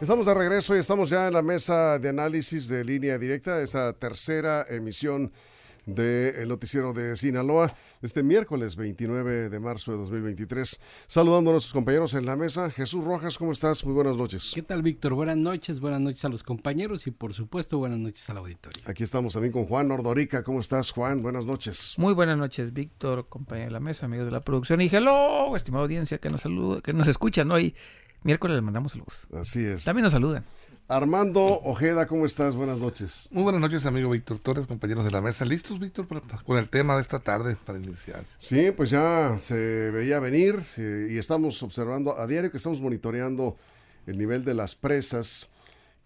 Estamos de regreso y estamos ya en la mesa de análisis de línea directa, esa tercera emisión del noticiero de Sinaloa, este miércoles 29 de marzo de 2023. Saludando a nuestros compañeros en la mesa. Jesús Rojas, ¿cómo estás? Muy buenas noches. ¿Qué tal, Víctor? Buenas noches, buenas noches a los compañeros y por supuesto buenas noches al auditorio. Aquí estamos también con Juan Ordorica. ¿Cómo estás, Juan? Buenas noches. Muy buenas noches, Víctor, compañero de la mesa, amigos de la producción. Y hello, estimada audiencia que nos saluda, que nos escucha, ¿no? Miércoles les mandamos saludos. Así es. También nos saludan. Armando Ojeda, ¿cómo estás? Buenas noches. Muy buenas noches, amigo Víctor Torres, compañeros de la mesa. ¿Listos, Víctor, con el tema de esta tarde para iniciar? Sí, pues ya se veía venir y estamos observando a diario que estamos monitoreando el nivel de las presas,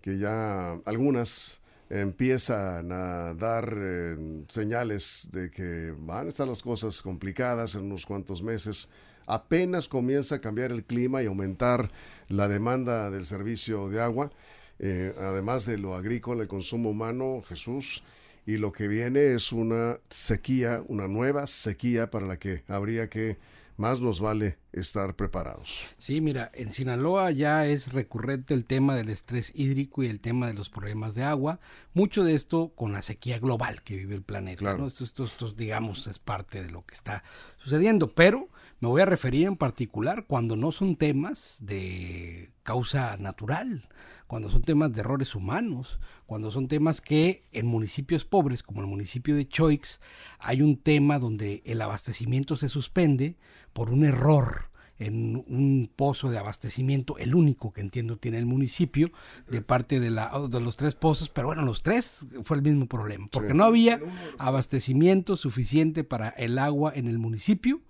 que ya algunas empiezan a dar eh, señales de que van a estar las cosas complicadas en unos cuantos meses apenas comienza a cambiar el clima y aumentar la demanda del servicio de agua, eh, además de lo agrícola, el consumo humano, Jesús, y lo que viene es una sequía, una nueva sequía para la que habría que más nos vale estar preparados. Sí, mira, en Sinaloa ya es recurrente el tema del estrés hídrico y el tema de los problemas de agua. Mucho de esto con la sequía global que vive el planeta. Esto, esto, esto, digamos, es parte de lo que está sucediendo. Pero me voy a referir en particular cuando no son temas de causa natural, cuando son temas de errores humanos, cuando son temas que en municipios pobres como el municipio de Choix hay un tema donde el abastecimiento se suspende por un error en un pozo de abastecimiento, el único que entiendo tiene el municipio, de parte de, la, de los tres pozos, pero bueno, los tres fue el mismo problema, porque no había abastecimiento suficiente para el agua en el municipio,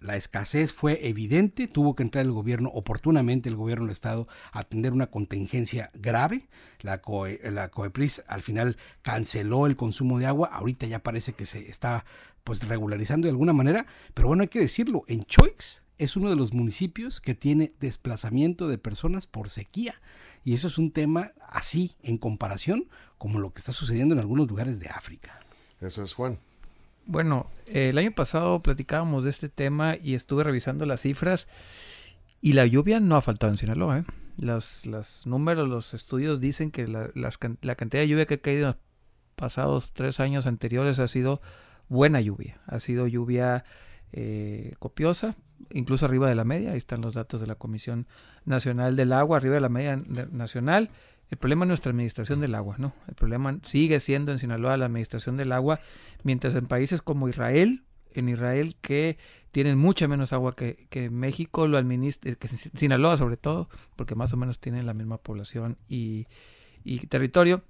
la escasez fue evidente, tuvo que entrar el gobierno oportunamente, el gobierno del Estado, a atender una contingencia grave. La, la COEPRIS al final canceló el consumo de agua, ahorita ya parece que se está pues regularizando de alguna manera, pero bueno, hay que decirlo, en Choix es uno de los municipios que tiene desplazamiento de personas por sequía. Y eso es un tema así en comparación como lo que está sucediendo en algunos lugares de África. Eso es Juan. Bueno, el año pasado platicábamos de este tema y estuve revisando las cifras y la lluvia no ha faltado en Sinaloa. ¿eh? Los, números, los estudios dicen que la, la cantidad de lluvia que ha caído en los pasados tres años anteriores ha sido buena lluvia. Ha sido lluvia eh, copiosa, incluso arriba de la media. Ahí están los datos de la Comisión Nacional del Agua, arriba de la media nacional. El problema es nuestra administración del agua, ¿no? El problema sigue siendo en Sinaloa la administración del agua, mientras en países como Israel, en Israel que tienen mucha menos agua que, que México, lo administra, que Sinaloa sobre todo, porque más o menos tienen la misma población y, y territorio,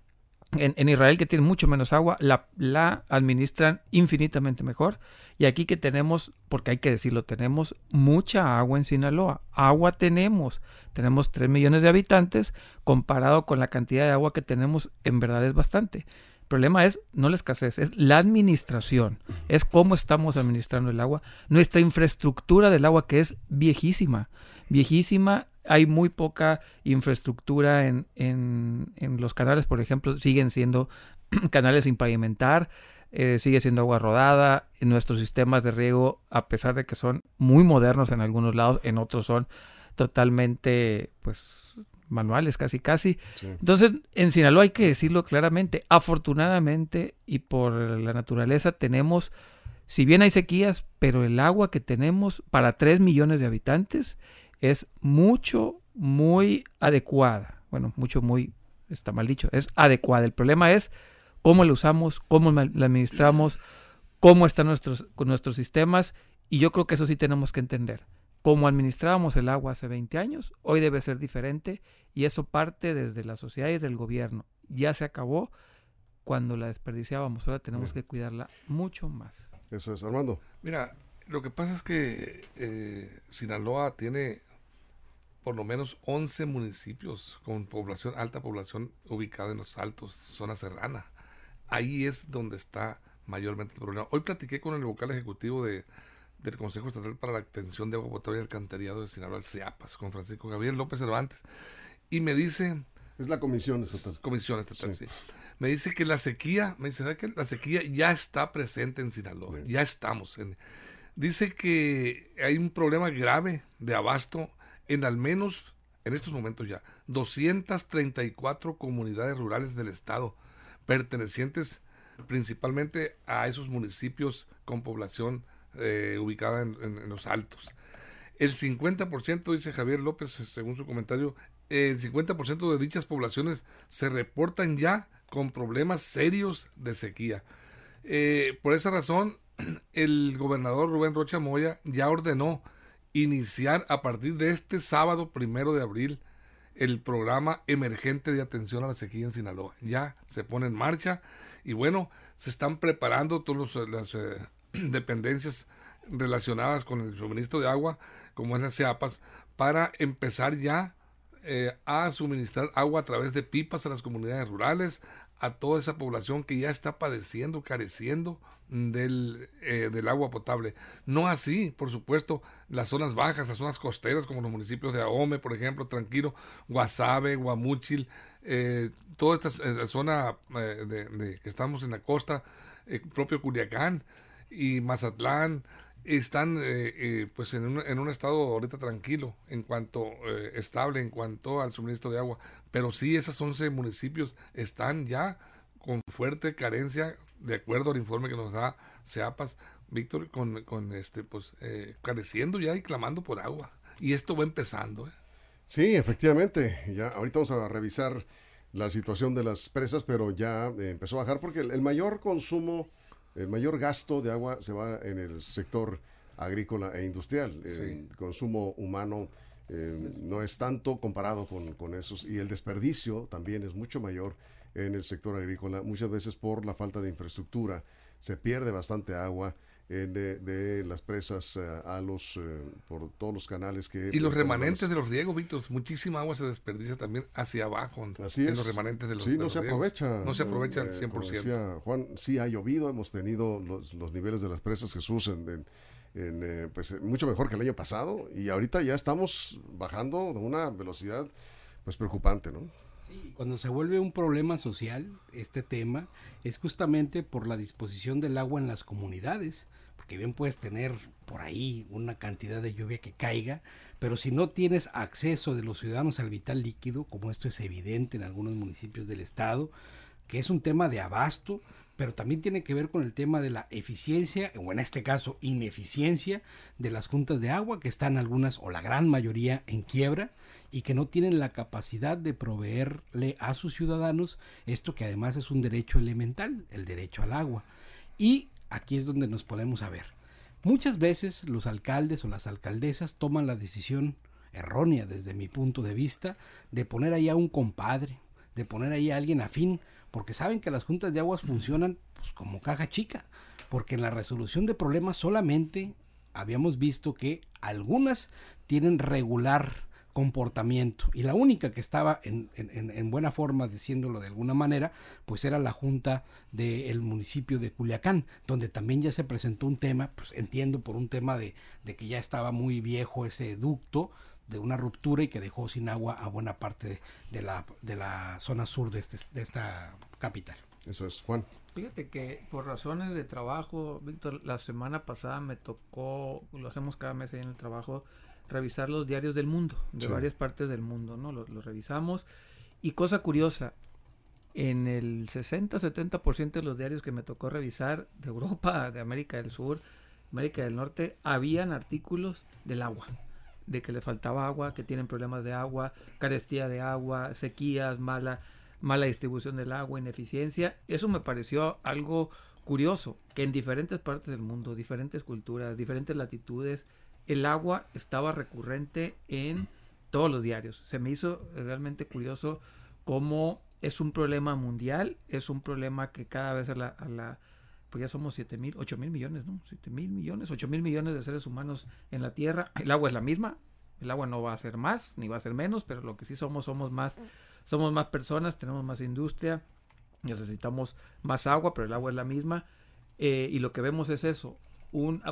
en, Israel, que tiene mucho menos agua, la, la administran infinitamente mejor. Y aquí que tenemos, porque hay que decirlo, tenemos mucha agua en Sinaloa. Agua tenemos. Tenemos 3 millones de habitantes, comparado con la cantidad de agua que tenemos, en verdad es bastante. El problema es no la escasez, es la administración, es cómo estamos administrando el agua, nuestra infraestructura del agua que es viejísima, viejísima hay muy poca infraestructura en, en, en los canales, por ejemplo, siguen siendo canales sin pavimentar, eh, sigue siendo agua rodada, en nuestros sistemas de riego, a pesar de que son muy modernos en algunos lados, en otros son totalmente, pues, manuales casi casi. Entonces, en Sinaloa hay que decirlo claramente, afortunadamente y por la naturaleza tenemos, si bien hay sequías, pero el agua que tenemos para 3 millones de habitantes es mucho, muy adecuada. Bueno, mucho, muy, está mal dicho, es adecuada. El problema es cómo la usamos, cómo la administramos, cómo están nuestros, nuestros sistemas, y yo creo que eso sí tenemos que entender. Cómo administrábamos el agua hace 20 años, hoy debe ser diferente, y eso parte desde la sociedad y del gobierno. Ya se acabó cuando la desperdiciábamos, ahora tenemos que cuidarla mucho más. Eso es, Armando. Mira, lo que pasa es que eh, Sinaloa tiene por lo menos 11 municipios con población, alta población ubicada en los altos, zona serrana. Ahí es donde está mayormente el problema. Hoy platiqué con el vocal ejecutivo de, del Consejo Estatal para la Atención de Agua Potable y Alcantarillado de Sinaloa, el CIAPAS, con Francisco Gabriel López Cervantes, y me dice... Es la comisión estatal. Comisión estatal, sí. Me dice que la sequía, me dice, que La sequía ya está presente en Sinaloa, ya estamos en... Dice que hay un problema grave de abasto en al menos en estos momentos ya, 234 comunidades rurales del estado, pertenecientes principalmente a esos municipios con población eh, ubicada en, los altos. El 50%, dice Javier López, según su comentario, el 50% de dichas poblaciones se reportan ya con problemas serios de sequía. Eh, por esa razón, el gobernador Rubén Rocha Moya ya ordenó iniciar a partir de este sábado primero de abril el programa emergente de atención a la sequía en Sinaloa. Ya se pone en marcha y bueno, se están preparando todas las eh, dependencias relacionadas con el suministro de agua, como es la CEAPAS, para empezar ya eh, a suministrar agua a través de pipas a las comunidades rurales, a toda esa población que ya está padeciendo, careciendo del, eh, del, agua potable. No así, por supuesto, las zonas bajas, las zonas costeras, como los municipios de Ahome, por ejemplo, Tranquilo, Guasave, Guamúchil, eh, toda esta eh, zona de, de, que estamos en la costa, propio Culiacán y Mazatlán, están eh, eh, pues en un, estado ahorita tranquilo en cuanto eh, estable en cuanto al suministro de agua. Pero sí esos 11 municipios están ya con fuerte carencia de acuerdo al informe que nos da Seapas Víctor con, con este pues careciendo ya y clamando por agua. Y esto va empezando sí efectivamente. Ya ahorita vamos a revisar la situación de las presas pero ya empezó a bajar porque el mayor consumo el mayor gasto de agua se va en el sector agrícola e industrial. El consumo humano eh, no es tanto comparado con, con, esos y el desperdicio también es mucho mayor en el sector agrícola, muchas veces por la falta de infraestructura. Se pierde bastante agua de, las presas eh, a los eh, por todos los canales que y los remanentes de los riegos Víctor muchísima agua se desperdicia también hacia abajo Así en los remanentes de los sí no se aprovecha no se aprovecha al 100% eh, Juan sí ha llovido hemos tenido los, los niveles de las presas Jesús en, en, pues mucho mejor que el año pasado y ahorita ya estamos bajando de una velocidad pues preocupante no Sí, cuando se vuelve un problema social este tema es justamente por la disposición del agua en las comunidades que bien puedes tener por ahí una cantidad de lluvia que caiga, pero si no tienes acceso de los ciudadanos al vital líquido, como esto es evidente en algunos municipios del estado, que es un tema de abasto, pero también tiene que ver con el tema de la eficiencia, o en este caso ineficiencia, de las juntas de agua, que están algunas o la gran mayoría en quiebra y que no tienen la capacidad de proveerle a sus ciudadanos esto que además es un derecho elemental, el derecho al agua. Y aquí es donde nos ponemos a ver. Muchas veces los alcaldes o las alcaldesas toman la decisión errónea desde mi punto de vista de poner ahí a un compadre, de poner ahí a alguien afín, porque saben que las juntas de aguas funcionan pues, como caja chica, porque en la resolución de problemas solamente habíamos visto que algunas tienen regular comportamiento. Y la única que estaba en, en, buena forma, diciéndolo de alguna manera, pues era la Junta del municipio de Culiacán, donde también ya se presentó un tema, pues entiendo por un tema de, de que ya estaba muy viejo ese ducto, de una ruptura y que dejó sin agua a buena parte de, la, de la zona sur de, este, de esta capital. Eso es, Juan. Fíjate que por razones de trabajo, Víctor, la semana pasada me tocó, lo hacemos cada mes ahí en el trabajo, revisar los diarios del mundo, de varias partes del mundo, ¿no? Los, revisamos. Y cosa curiosa, en el 60-70% de los diarios que me tocó revisar de Europa, de América del Sur, América del Norte, habían artículos del agua, de que le faltaba agua, que tienen problemas de agua, carestía de agua, sequías, mala, mala distribución del agua, ineficiencia. Eso me pareció algo curioso, que en diferentes partes del mundo, diferentes culturas, diferentes latitudes, el agua estaba recurrente en todos los diarios. Se me hizo realmente curioso cómo es un problema mundial, es un problema que cada vez a la, a la pues ya somos 7 mil, 8 mil millones, ¿no? 7 mil millones, 8 mil millones de seres humanos en la Tierra. El agua es la misma, el agua no va a ser más, ni va a ser menos, pero lo que sí somos, somos más, somos más personas, tenemos más industria, necesitamos más agua, pero el agua es la misma. Eh, y lo que vemos es eso, un,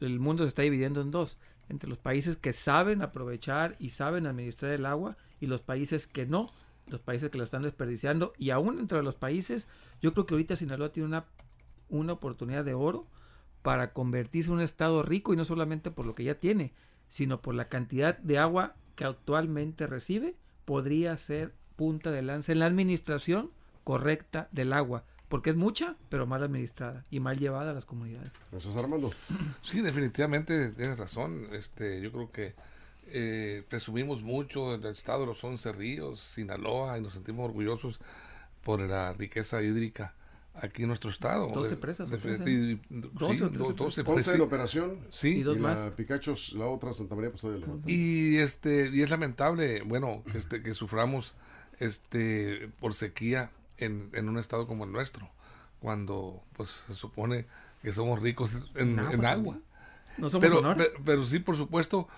el, mundo se está dividiendo en dos, entre los países que saben aprovechar y saben administrar el agua y los países que no, los países que lo están desperdiciando y aún entre los países, yo creo que ahorita Sinaloa tiene una, una oportunidad de oro para convertirse en un estado rico y no solamente por lo que ya tiene, sino por la cantidad de agua que actualmente recibe podría ser punta de lanza en la administración correcta del agua porque es mucha, pero mal administrada y mal llevada a las comunidades. ¿Eso es Armando? Sí, definitivamente tienes razón. Este, yo creo que eh, presumimos mucho del estado de los once ríos, Sinaloa, y nos sentimos orgullosos por la riqueza hídrica aquí en nuestro estado. 12 presas. 12, sí, 12, presas. en operación. Sí. Y, dos más. la Picachos, la otra, Santa María, pues Y, este, y es lamentable, bueno, que, este, que suframos este, por sequía en, en un estado como el nuestro, cuando pues se supone que somos ricos en, agua. No somos pero, pero, sí, por supuesto,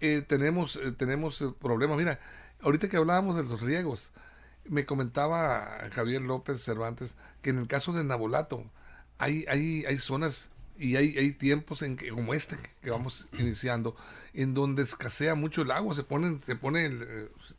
eh, tenemos, eh, tenemos eh, problemas. Mira, ahorita que hablábamos de los riegos, me comentaba Javier López Cervantes que en el caso de Nabolato hay, hay, hay zonas y hay, hay tiempos en que, como este que vamos iniciando, en donde escasea mucho el agua, se pone, se pone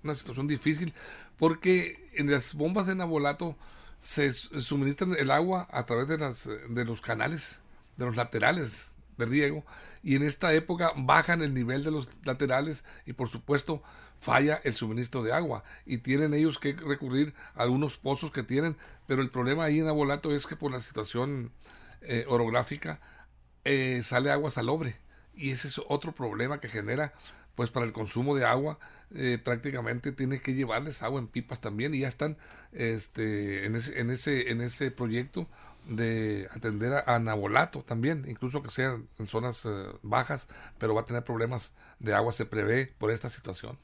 una situación difícil porque en las bombas de Nabolato se suministran el agua a través de, las, de los canales, de los laterales de riego, y en esta época bajan el nivel de los laterales y por supuesto falla el suministro de agua. Y tienen ellos que recurrir a algunos pozos que tienen, pero el problema ahí en Nabolato es que por la situación eh, orográfica eh, sale agua salobre. Y ese es otro problema que genera pues para el consumo de agua. Eh, prácticamente tiene que llevarles agua en pipas también. Y ya están este, en, ese, en, ese, en ese proyecto de atender a, Nabolato también, incluso que sean en zonas eh, bajas, pero va a tener problemas de agua, se prevé por esta situación.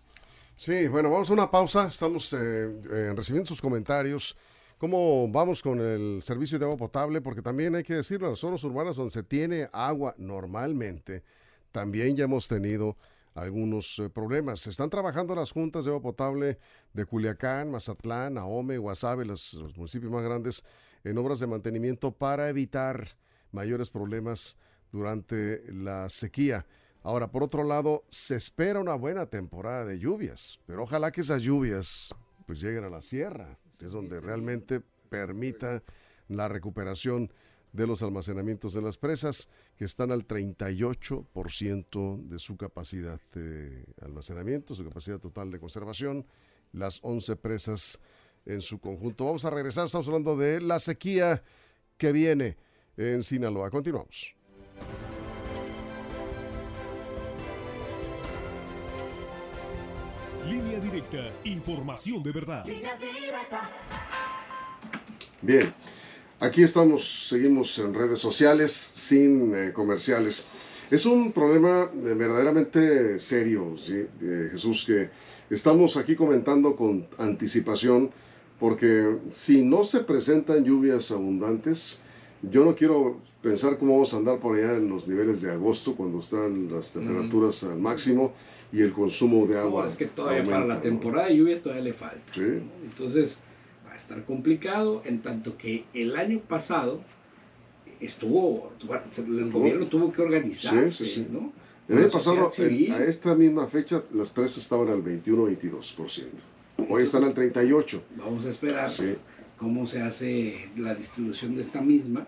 Sí, bueno, vamos a una pausa, estamos eh, recibiendo sus comentarios. ¿Cómo vamos con el servicio de agua potable? Porque también hay que decirlo, en las zonas urbanas donde se tiene agua normalmente, también ya hemos tenido algunos eh, problemas. Están trabajando las juntas de agua potable de Culiacán, Mazatlán, Ahome, Guasave, los, municipios más grandes, en obras de mantenimiento para evitar mayores problemas durante la sequía. Ahora, por otro lado, se espera una buena temporada de lluvias, pero ojalá que esas lluvias pues lleguen a la sierra, es donde realmente permita la recuperación de los almacenamientos de las presas, que están al 38% de su capacidad de almacenamiento, su capacidad total de conservación, las 11 presas en su conjunto. Vamos a regresar, estamos hablando de la sequía que viene en Sinaloa. Continuamos. Línea directa, información de verdad. Bien, Aquí estamos, seguimos en redes sociales sin eh, comerciales. Es un problema eh, verdaderamente serio, ¿sí? Jesús, que estamos aquí comentando con anticipación, porque si no se presentan lluvias abundantes, yo no quiero pensar cómo vamos a andar por allá en los niveles de agosto, cuando están las temperaturas al máximo y el consumo de agua. No, es que todavía para la temporada de lluvias todavía le falta. ¿Sí? Entonces, estar complicado, en tanto que el año pasado estuvo, el gobierno tuvo que organizarse, ¿no? El año pasado, a esta misma fecha, las presas estaban al 21-22%. Hoy están al 38%. Vamos a esperar cómo se hace la distribución de esta misma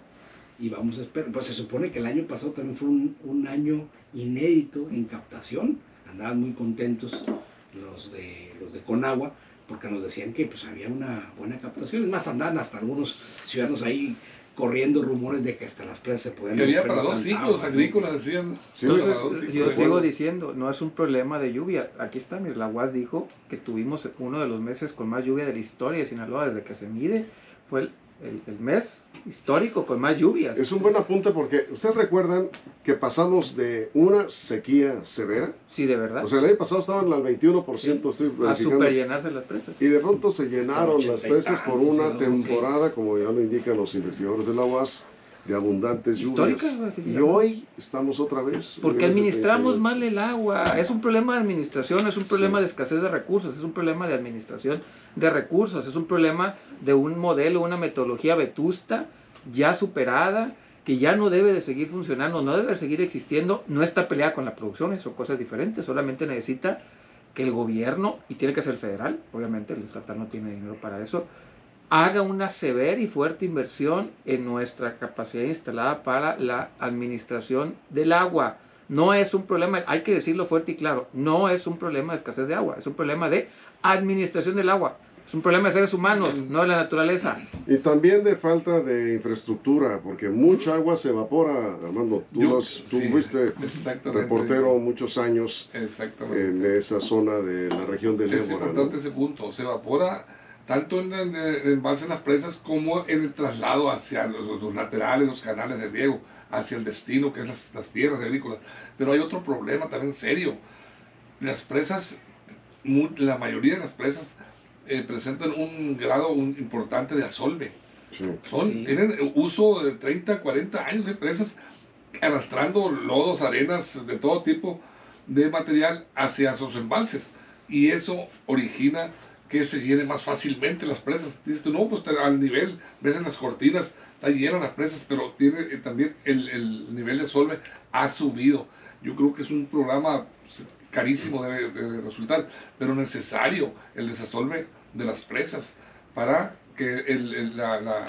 y vamos a esperar. Pues se supone que el año pasado también fue un, un año inédito en captación. Andaban muy contentos los de, los de Conagua porque nos decían que pues había una buena captación. Es más, andaban hasta algunos ciudadanos ahí corriendo rumores de que hasta las presas se podían... Que había para dos ciclos agrícolas, decían. Entonces, yo sigo diciendo, no es un problema de lluvia. Aquí está, la UAS dijo que tuvimos uno de los meses con más lluvia de la historia de Sinaloa desde que se mide. Fue el el, mes histórico con más lluvias. Es un buen apunte porque ustedes recuerdan que pasamos de una sequía severa. Sí, de verdad. O sea, el año pasado estaban al 21%. Sí. a super llenarse las presas. Y de pronto se llenaron las presas por una temporada, como ya lo indican los investigadores de la UAS, de abundantes lluvias. Y hoy estamos otra vez. Porque administramos mal el agua. Es un problema de administración, es un problema de escasez de recursos, es un problema de administración de recursos, es un problema de un modelo, una metodología vetusta, ya superada, que ya no debe de seguir funcionando, no debe de seguir existiendo, no está peleada con la producción, son cosas diferentes, solamente necesita que el gobierno, y tiene que ser federal, obviamente el estatal no tiene dinero para eso, haga una severa y fuerte inversión en nuestra capacidad instalada para la administración del agua. No es un problema, hay que decirlo fuerte y claro, no es un problema de escasez de agua, es un problema de administración del agua. Es un problema de seres humanos, no de la naturaleza. Y también de falta de infraestructura, porque mucha agua se evapora, Armando. Tú, Yo- los- tú sí, fuiste reportero muchos años Exactamente. en esa zona de la región del Es Ébora. ¿no? importante ese punto. Se evapora tanto en el, en el embalse en las presas como en el traslado hacia los, los laterales, los canales de riego, hacia el destino que es las, las tierras agrícolas. Pero hay otro problema también serio. Las presas, la mayoría de las presas eh, presentan un grado un- importante de asolve. Sí. Son, Sí. Tienen uso de 30, 40 años de presas arrastrando lodos, arenas de todo tipo de material hacia sus embalses. Y eso origina que se llenen más fácilmente las presas. Dices tú, no, pues al nivel, ves en las cortinas, está lleno las presas, pero tiene eh, también el, el nivel de solve ha subido. Yo creo que es un programa pues, carísimo debe, debe resultar, pero necesario el desasolve de las presas para que el- el- la, la-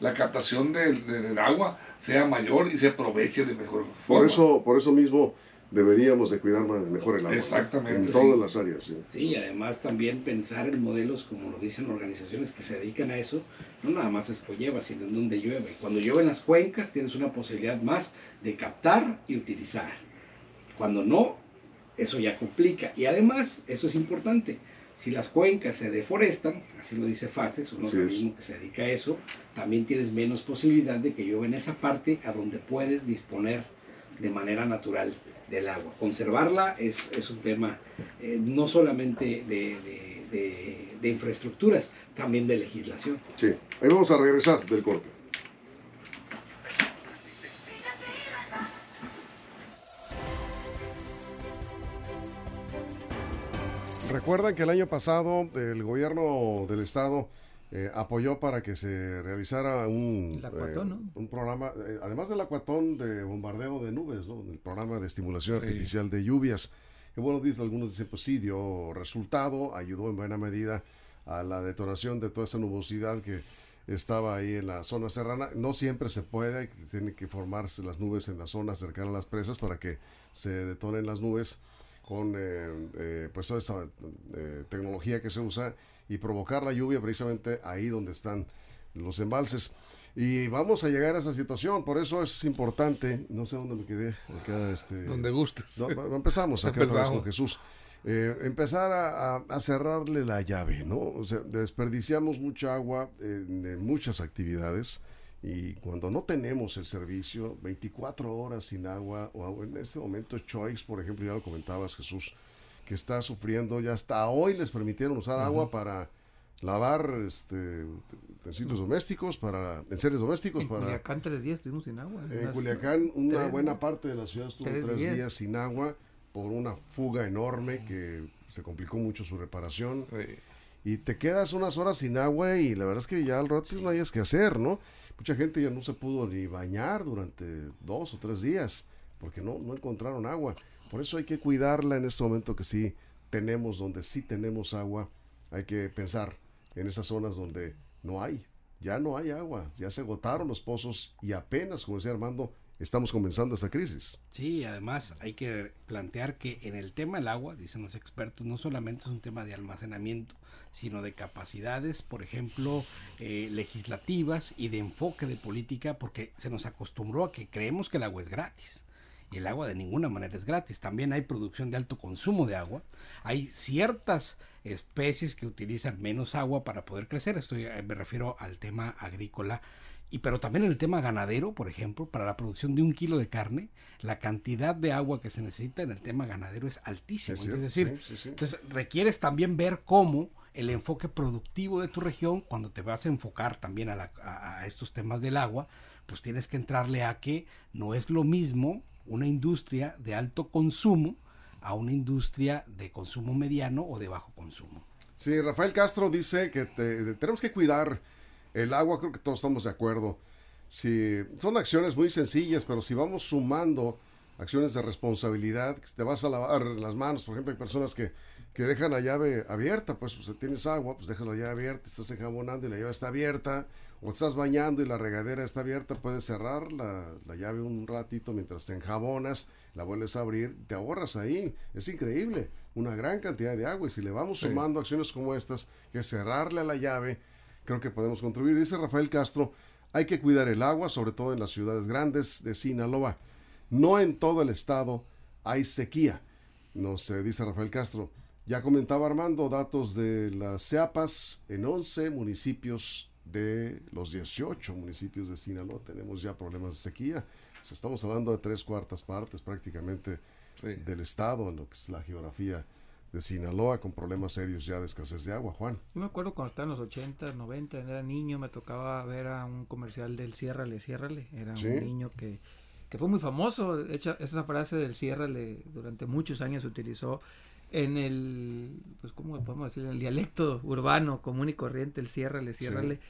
la captación del, de- del agua sea mayor y se aproveche de mejor forma. Por eso, por eso mismo deberíamos de cuidar más- mejor el agua. Exactamente, En sí. todas las áreas. sí. Sí, y además también pensar en modelos, como lo dicen organizaciones que se dedican a eso, no nada más es que lleva, sino en donde llueve. Cuando llueve en las cuencas tienes una posibilidad más de captar y utilizar. Cuando no, eso ya complica. Y además, eso es importante, si las cuencas se deforestan, así lo dice FACES, un organismo que se dedica a eso, también tienes menos posibilidad de que llueva en esa parte a donde puedes disponer de manera natural del agua. Conservarla es, es un tema eh, no solamente de, de- de- de infraestructuras, también de legislación. Sí. Ahí vamos a regresar del corte. Recuerdan que el año pasado el gobierno del estado eh, apoyó para que se realizara un, acuatón, eh, ¿no? un programa, eh, además del acuatón de bombardeo de nubes, ¿no? el programa de estimulación Sí. artificial de lluvias. Que bueno, dicen, algunos dicen, pues sí, dio resultado, ayudó en buena medida a la detonación de toda esa nubosidad que estaba ahí en la zona serrana. No siempre se puede, tienen que formarse las nubes en la zona cercana a las presas para que se detonen las nubes con eh, eh, pues toda esa eh, tecnología que se usa y provocar la lluvia precisamente ahí donde están los embalses. Y vamos a llegar a esa situación, por eso es importante, no sé dónde me quedé, acá este... Donde gustes. No, empezamos acá Empezamos. con Jesús. Eh, empezar a, a- a cerrarle la llave, ¿no? O sea, desperdiciamos mucha agua en, en muchas actividades y cuando no tenemos el servicio, 24 horas sin agua, o en este momento Choice, por ejemplo, ya lo comentabas Jesús, que está sufriendo, ya hasta hoy les permitieron usar agua para lavar este, utensilios domésticos, para enseres domésticos, En para... Culiacán tres días estuvimos sin agua. En Culiacán, una tres, buena parte de la ciudad estuvo tres, Tres días. días. sin agua por una fuga enorme que se complicó mucho su reparación. Sí. Y te quedas unas horas sin agua y la verdad es que ya al rato no hayas que hacer, ¿no? Mucha gente ya no se pudo ni bañar durante dos o tres días porque no, no encontraron agua. Por eso hay que cuidarla en este momento que sí tenemos, donde sí tenemos agua. Hay que pensar en esas zonas donde no hay. Ya no hay agua, ya se agotaron los pozos y apenas, como decía Armando, estamos comenzando esta crisis. Sí, además hay que plantear que en el tema del agua, dicen los expertos, no solamente es un tema de almacenamiento, sino de capacidades, por ejemplo, eh, legislativas y de enfoque de política, porque se nos acostumbró a que creemos que el agua es gratis. Y el agua de ninguna manera es gratis. También hay producción de alto consumo de agua. Hay ciertas especies que utilizan menos agua para poder crecer. Estoy, eh, me refiero al tema agrícola y pero también en el tema ganadero, por ejemplo, para la producción de un kilo de carne, la cantidad de agua que se necesita en el tema ganadero es altísima. Es decir, sí, sí, sí. entonces requieres también ver cómo el enfoque productivo de tu región, cuando te vas a enfocar también a, la- a estos temas del agua, pues tienes que entrarle a que no es lo mismo una industria de alto consumo a una industria de consumo mediano o de bajo consumo. Sí, Rafael Castro dice que te- tenemos que cuidar el agua, creo que todos estamos de acuerdo. Si, son acciones muy sencillas, pero si vamos sumando acciones de responsabilidad, que te vas a lavar las manos, por ejemplo, hay personas que, que dejan la llave abierta, pues, sea, tienes agua, pues dejas la llave abierta, estás enjabonando y la llave está abierta, o estás bañando y la regadera está abierta, puedes cerrar la, la llave un ratito mientras te enjabonas, la vuelves a abrir, te ahorras ahí. Es increíble, una gran cantidad de agua. Y si le vamos sumando acciones como estas, que cerrarle a la llave, creo que podemos contribuir. Dice Rafael Castro, hay que cuidar el agua, sobre todo en las ciudades grandes de Sinaloa. No en todo el estado hay sequía. No sé, dice Rafael Castro. Ya comentaba Armando datos de las CEAPAS en 11 municipios de los 18 municipios de Sinaloa. Tenemos ya problemas de sequía. estamos hablando de tres cuartas partes prácticamente del estado en lo que es la geografía de Sinaloa con problemas serios ya de escasez de agua, Juan. Yo me acuerdo cuando estaba en los 80, 90, era niño, me tocaba ver a un comercial del ciérrale, ciérrale. Era un niño que, que fue muy famoso. Hecha, esa frase del ciérrale durante muchos años se utilizó en el, pues, ¿cómo podemos decir? En el dialecto urbano común y corriente, el ciérrale, ciérrale.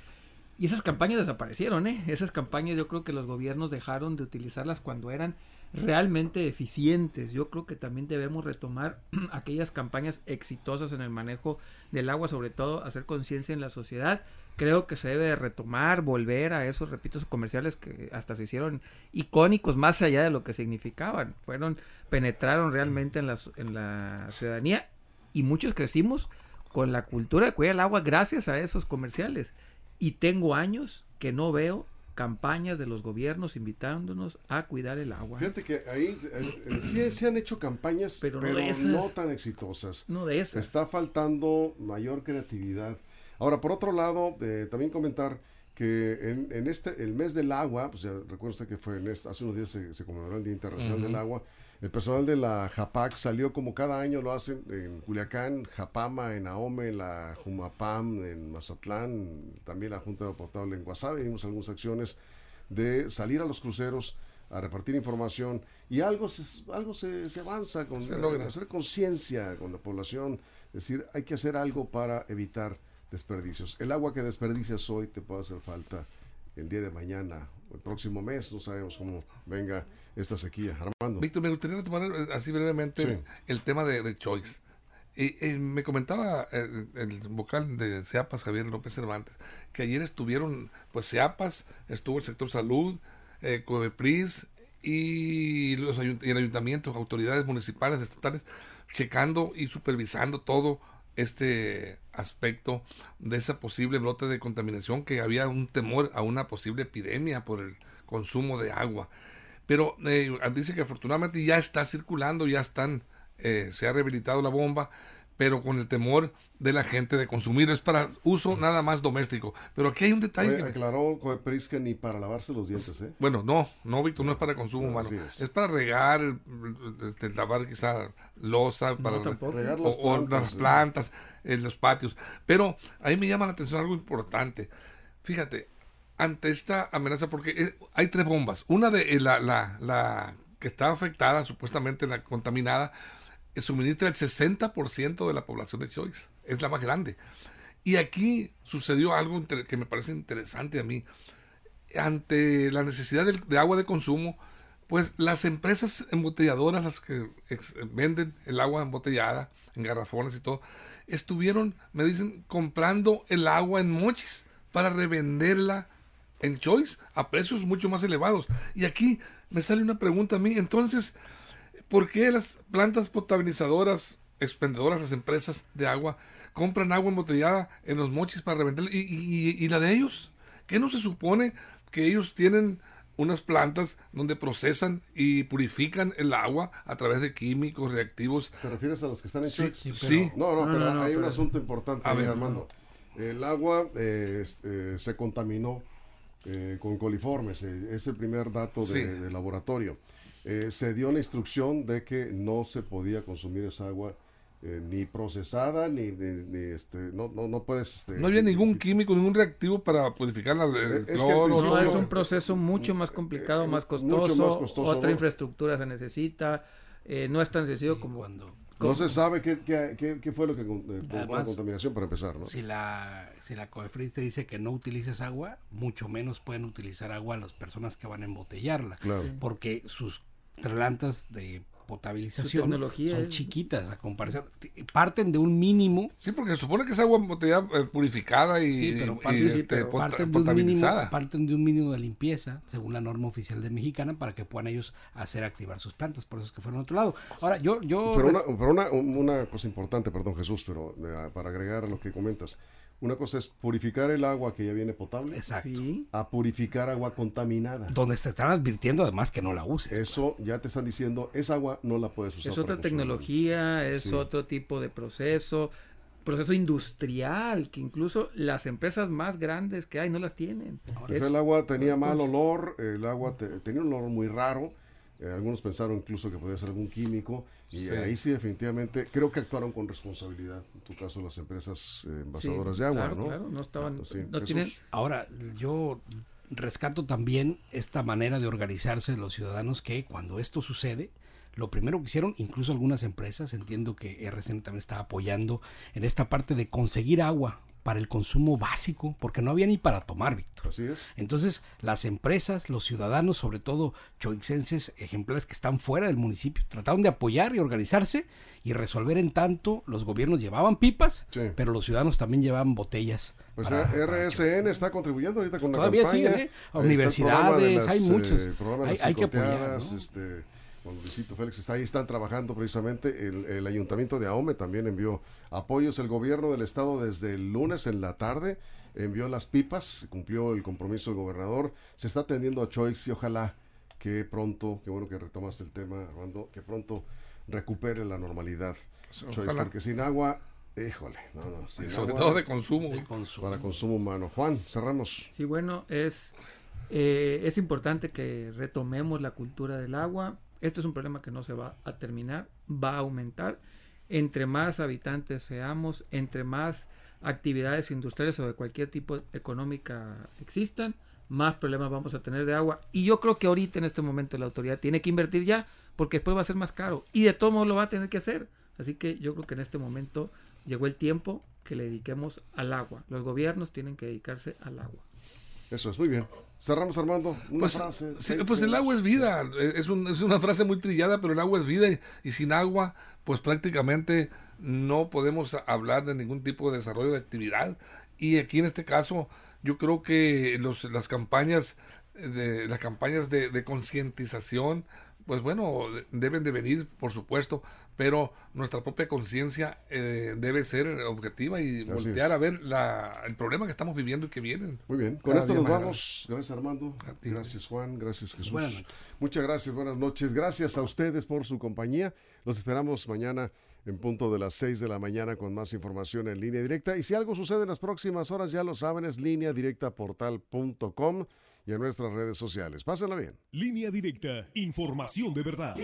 Y esas campañas desaparecieron, ¿eh? Esas campañas yo creo que los gobiernos dejaron de utilizarlas cuando eran realmente eficientes. Yo creo que también debemos retomar aquellas campañas exitosas en el manejo del agua, sobre todo hacer conciencia en la sociedad. Creo que se debe retomar, volver a esos, repito, comerciales que hasta se hicieron icónicos más allá de lo que significaban. Fueron, penetraron realmente en la, en la ciudadanía y muchos crecimos con la cultura de cuidar el agua gracias a esos comerciales. Y tengo años que no veo campañas de los gobiernos invitándonos a cuidar el agua. Fíjate que ahí sí, se han hecho campañas, pero, no, tan exitosas. No de esas. Está faltando mayor creatividad. Ahora, por otro lado, eh, también comentar que en, este, el mes del agua, pues ya recuerda que fue en este, hace unos días se, conmemoró el Día Internacional del Agua, el personal de la JAPAC salió como cada año lo hacen en Culiacán, Japama, en Ahome, la Jumapam, en Mazatlán, también la Junta de Potable en Guasave. Vimos algunas acciones de salir a los cruceros a repartir información y algo se, algo se, avanza con hacer conciencia con la población, es decir, hay que hacer algo para evitar desperdicios. El agua que desperdicias hoy te puede hacer falta el día de mañana o el próximo mes, no sabemos cómo venga esta sequía. Armando. Víctor, me gustaría tomar eh, así brevemente el tema de, Choice. Y, me comentaba el, vocal de CEAPAS, Javier López Cervantes, que ayer estuvieron, pues CEAPAS, estuvo el sector salud, eh, y, los y el ayuntamiento, autoridades municipales, estatales, checando y supervisando todo este aspecto de esa posible brote de contaminación, que había un temor a una posible epidemia por el consumo de agua. Pero eh, dice que afortunadamente ya está circulando, ya están, eh, se ha rehabilitado la bomba, pero con el temor de la gente de consumir. Es para uso nada más doméstico. Pero aquí hay un detalle. Oye, aclaró que ni para lavarse los dientes, ¿eh? Bueno, no, no, Víctor, no es para consumo humano. Es. para regar, este, lavar quizá losa, para regar las o, plantas, las plantas en los patios. Pero ahí me llama la atención algo importante. Fíjate, ante esta amenaza porque eh, hay tres bombas. Una de eh, la, la, la que está afectada, supuestamente la contaminada, eh, suministra el 60% de la población de Choice. Es la más grande. Y aquí sucedió algo que me parece interesante a mí. Ante la necesidad de, agua de consumo, pues las empresas embotelladoras, las que venden el agua embotellada en garrafones y todo, estuvieron, me dicen, comprando el agua en mochis para revenderla en Choice a precios mucho más elevados. Y aquí me sale una pregunta a mí, entonces, ¿por qué las plantas potabilizadoras, expendedoras, las empresas de agua, compran agua embotellada en los mochis para revenderla? ¿Y, y, la de ellos? ¿Qué no se supone que ellos tienen unas plantas donde procesan y purifican el agua a través de químicos, reactivos? ¿Te refieres a los que están en Choice? Sí. No, no, pero hay un asunto importante, a ver, Armando. El agua eh, este, se contaminó eh, con coliformes. Eh, es el primer dato de, laboratorio. Eh, se dio la instrucción de que no se podía consumir esa agua ni procesada ni, este no no no puedes este, no había ningún químico ningún reactivo para purificar la es, no, es un proceso mucho más complicado más costoso, otra infraestructura se necesita no es tan sencillo como cuando no se sabe qué, qué, qué, fue lo que eh, provocó la contaminación para empezar, ¿no? Si la, si la COEFRIS te dice que no utilices agua, mucho menos pueden utilizar agua las personas que van a embotellarla. Porque sus plantas de potabilización son chiquitas a comparación. Parten de un mínimo. Sí, porque se supone que es agua botella eh, purificada y, sí, pero este, parten, de un mínimo, parten de un mínimo de limpieza, según la norma oficial de Mexicana, para que puedan ellos hacer activar sus plantas. Por eso es que fueron a otro lado. Ahora, yo... yo pero, una, pero una, una cosa importante, perdón Jesús, pero eh, para agregar a lo que comentas. Una cosa es purificar el agua que ya viene potable. Exacto. A purificar agua contaminada. Donde te están advirtiendo además que no la uses. Eso ya te están diciendo, esa agua no la puedes usar. Es otra tecnología, es otro tipo de proceso, proceso industrial, que incluso las empresas más grandes que hay no las tienen. el agua tenía mal olor, el agua tenía un olor muy raro eh, algunos pensaron incluso que podía ser algún químico y ahí sí definitivamente creo que actuaron con responsabilidad. En tu caso las empresas eh, envasadoras de agua, ¿no? Claro, no estaban. Ahora yo rescato también esta manera de organizarse de los ciudadanos que cuando esto sucede lo primero que hicieron, incluso algunas empresas, entiendo que RCN también está apoyando en esta parte de conseguir agua para el consumo básico, porque no había ni para tomar, Víctor. Así es. Entonces, las empresas, los ciudadanos, sobre todo choixenses, ejemplares que están fuera del municipio, trataron de apoyar y organizarse y resolver en tanto, los gobiernos llevaban pipas, pero los ciudadanos también llevaban botellas. Pues RSN está contribuyendo ahorita con la Todavía campaña. ¿eh? Universidades, hay muchos. Eh, hay, que apoyar. Este, cuando Luisito Félix está ahí, están trabajando precisamente. El, ayuntamiento de Ahome también envió apoyos. El gobierno del estado desde el lunes en la tarde envió las pipas, cumplió el compromiso del gobernador. Se está atendiendo a Choix y ojalá que pronto, qué bueno que retomaste el tema, Armando, que pronto recupere la normalidad. Choix, porque sin agua Híjole, no, no. sobre todo de consumo. Para consumo humano. Juan, cerramos. Sí, bueno, es, eh, es importante que retomemos la cultura del agua. Esto es un problema que no se va a terminar, va a aumentar. Entre más habitantes seamos, entre más actividades industriales o de cualquier tipo económica existan, más problemas vamos a tener de agua. Y yo creo que ahorita en este momento la autoridad tiene que invertir ya, porque después va a ser más caro. Y de todo modo lo va a tener que hacer. Así que yo creo que en este momento llegó el tiempo que le dediquemos al agua. Los gobiernos tienen que dedicarse al agua. Eso es, muy bien. Cerramos, Armando. Una pues, frase. pues el agua es vida. Es, es, una frase muy trillada, pero el agua es vida. Y, sin agua, pues prácticamente no podemos hablar de ningún tipo de desarrollo de actividad. Y aquí en este caso, yo creo que los, las campañas de las campañas de, de concientización pues bueno, deben de venir, por supuesto, pero nuestra propia conciencia eh, debe ser objetiva y voltear a ver la, el problema que estamos viviendo y que vienen. Muy bien, con esto nos vamos. Gracias Armando, gracias Juan, gracias Jesús. Muchas gracias, buenas noches. Gracias a ustedes por su compañía. Los esperamos mañana en punto de las 6 de la mañana con más información en línea directa. Y si algo sucede en las próximas horas, ya lo saben, es línea directa portal.com y en nuestras redes sociales. Pásenla bien. Línea directa, información de verdad.